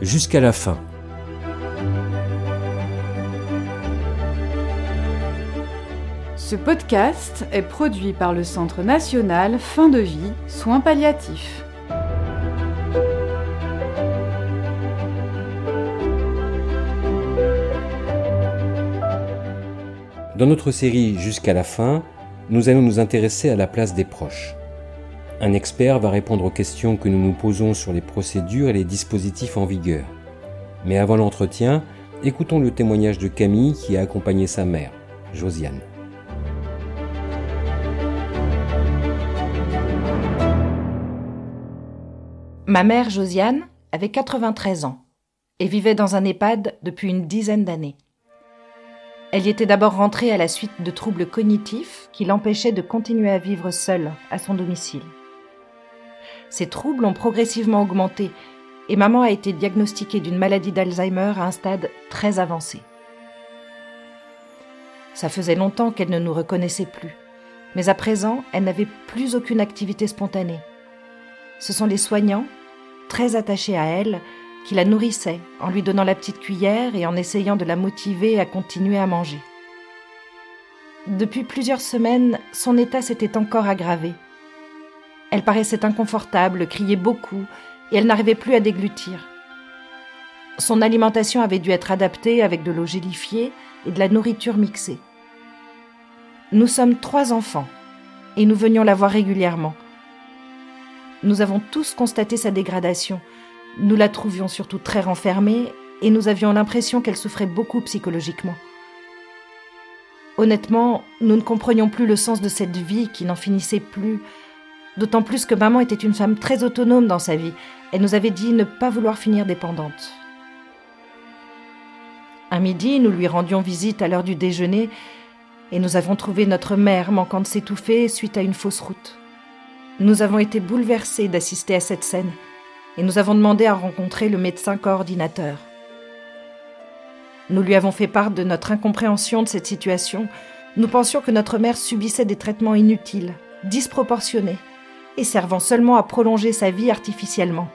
jusqu'à la fin. Ce podcast est produit par le Centre national Fin de vie, soins palliatifs. Dans notre série Jusqu'à la fin, nous allons nous intéresser à la place des proches. Un expert va répondre aux questions que nous nous posons sur les procédures et les dispositifs en vigueur. Mais avant l'entretien, écoutons le témoignage de Camille qui a accompagné sa mère, Josiane. Ma mère Josiane avait 93 ans et vivait dans un EHPAD depuis une dizaine d'années. Elle y était d'abord rentrée à la suite de troubles cognitifs qui l'empêchaient de continuer à vivre seule à son domicile. Ces troubles ont progressivement augmenté et maman a été diagnostiquée d'une maladie d'Alzheimer à un stade très avancé. Ça faisait longtemps qu'elle ne nous reconnaissait plus, mais à présent, elle n'avait plus aucune activité spontanée. Ce sont les soignants, très attachés à elle, qui la nourrissaient en lui donnant la petite cuillère et en essayant de la motiver à continuer à manger. Depuis plusieurs semaines, son état s'était encore aggravé. Elle paraissait inconfortable, criait beaucoup, et elle n'arrivait plus à déglutir. Son alimentation avait dû être adaptée avec de l'eau gélifiée et de la nourriture mixée. Nous sommes trois enfants, et nous venions la voir régulièrement. Nous avons tous constaté sa dégradation. Nous la trouvions surtout très renfermée, et nous avions l'impression qu'elle souffrait beaucoup psychologiquement. Honnêtement, nous ne comprenions plus le sens de cette vie qui n'en finissait plus, D'autant plus que maman était une femme très autonome dans sa vie. Elle nous avait dit ne pas vouloir finir dépendante. Un midi, nous lui rendions visite à l'heure du déjeuner et nous avons trouvé notre mère manquant de s'étouffer suite à une fausse route. Nous avons été bouleversés d'assister à cette scène et nous avons demandé à rencontrer le médecin coordinateur. Nous lui avons fait part de notre incompréhension de cette situation. Nous pensions que notre mère subissait des traitements inutiles, disproportionnés, et servant seulement à prolonger sa vie artificiellement.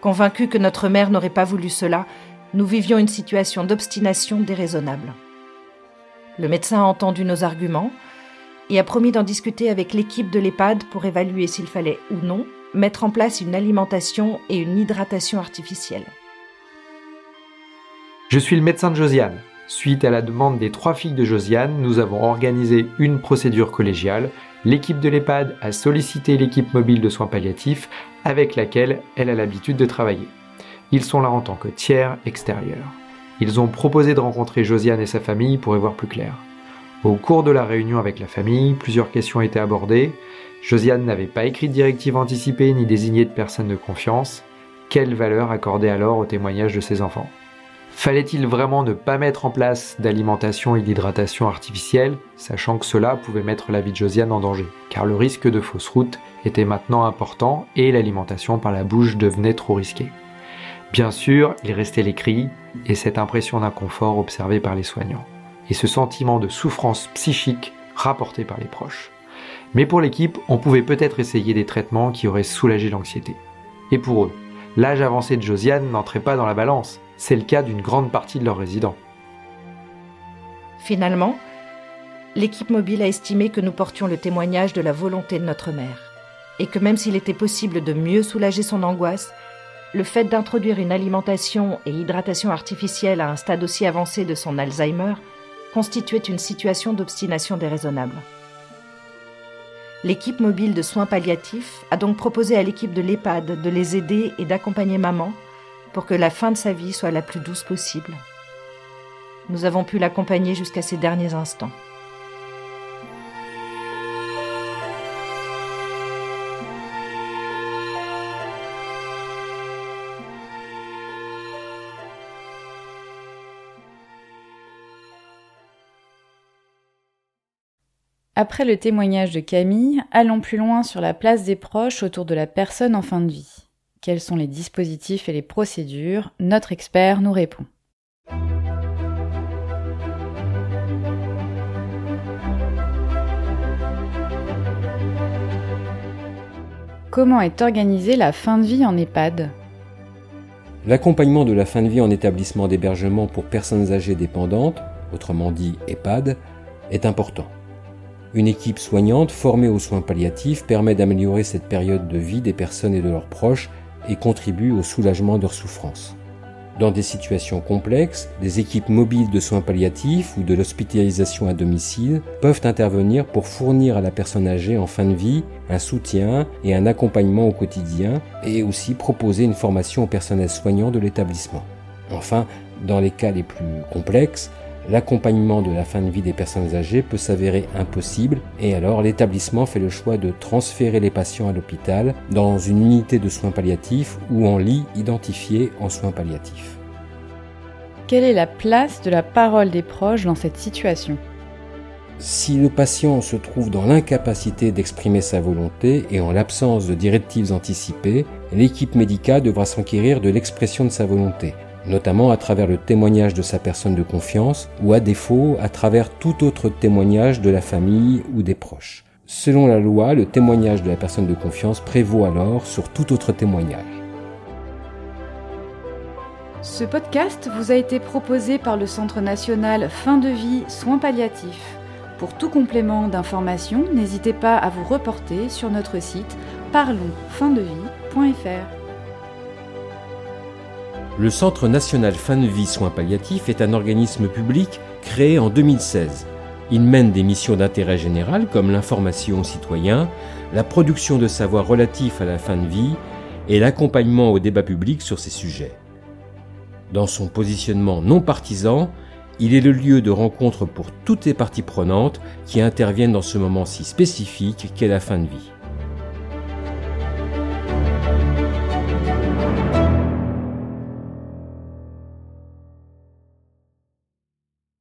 Convaincus que notre mère n'aurait pas voulu cela, nous vivions une situation d'obstination déraisonnable. Le médecin a entendu nos arguments et a promis d'en discuter avec l'équipe de l'EHPAD pour évaluer s'il fallait ou non mettre en place une alimentation et une hydratation artificielle. Je suis le médecin de Josiane. Suite à la demande des trois filles de Josiane, nous avons organisé une procédure collégiale l'équipe de l'EHPAD a sollicité l'équipe mobile de soins palliatifs avec laquelle elle a l'habitude de travailler. Ils sont là en tant que tiers extérieurs. Ils ont proposé de rencontrer Josiane et sa famille pour y voir plus clair. Au cours de la réunion avec la famille, plusieurs questions étaient abordées. Josiane n'avait pas écrit de directive anticipée ni désigné de personne de confiance. Quelle valeur accorder alors au témoignage de ses enfants? Fallait-il vraiment ne pas mettre en place d'alimentation et d'hydratation artificielle, sachant que cela pouvait mettre la vie de Josiane en danger, car le risque de fausse route était maintenant important et l'alimentation par la bouche devenait trop risquée. Bien sûr, il restait les cris et cette impression d'inconfort observée par les soignants, et ce sentiment de souffrance psychique rapporté par les proches. Mais pour l'équipe, on pouvait peut-être essayer des traitements qui auraient soulagé l'anxiété. Et pour eux, l'âge avancé de Josiane n'entrait pas dans la balance, c'est le cas d'une grande partie de leurs résidents. Finalement, l'équipe mobile a estimé que nous portions le témoignage de la volonté de notre mère, et que même s'il était possible de mieux soulager son angoisse, le fait d'introduire une alimentation et hydratation artificielle à un stade aussi avancé de son Alzheimer constituait une situation d'obstination déraisonnable. L'équipe mobile de soins palliatifs a donc proposé à l'équipe de l'EHPAD de les aider et d'accompagner maman pour que la fin de sa vie soit la plus douce possible. Nous avons pu l'accompagner jusqu'à ses derniers instants. Après le témoignage de Camille, allons plus loin sur la place des proches autour de la personne en fin de vie. Quels sont les dispositifs et les procédures? Notre expert nous répond. Comment est organisée la fin de vie en EHPAD? L'accompagnement de la fin de vie en établissement d'hébergement pour personnes âgées dépendantes, autrement dit EHPAD, est important. Une équipe soignante formée aux soins palliatifs permet d'améliorer cette période de vie des personnes et de leurs proches et contribue au soulagement de leurs souffrances. Dans des situations complexes, des équipes mobiles de soins palliatifs ou de l'hospitalisation à domicile peuvent intervenir pour fournir à la personne âgée en fin de vie un soutien et un accompagnement au quotidien et aussi proposer une formation au personnel soignant de l'établissement. Enfin, dans les cas les plus complexes, l'accompagnement de la fin de vie des personnes âgées peut s'avérer impossible et alors l'établissement fait le choix de transférer les patients à l'hôpital dans une unité de soins palliatifs ou en lit identifié en soins palliatifs. Quelle est la place de la parole des proches dans cette situation? Si le patient se trouve dans l'incapacité d'exprimer sa volonté et en l'absence de directives anticipées, l'équipe médicale devra s'enquérir de l'expression de sa volonté, notamment à travers le témoignage de sa personne de confiance ou à défaut à travers tout autre témoignage de la famille ou des proches. Selon la loi, le témoignage de la personne de confiance prévaut alors sur tout autre témoignage. Ce podcast vous a été proposé par le Centre national Fin de vie Soins palliatifs. Pour tout complément d'information, n'hésitez pas à vous reporter sur notre site parlonsfindevie.fr. Le Centre national fin de vie soins palliatifs est un organisme public créé en 2016. Il mène des missions d'intérêt général comme l'information aux citoyens, la production de savoirs relatifs à la fin de vie et l'accompagnement au débat public sur ces sujets. Dans son positionnement non partisan, il est le lieu de rencontre pour toutes les parties prenantes qui interviennent dans ce moment si spécifique qu'est la fin de vie.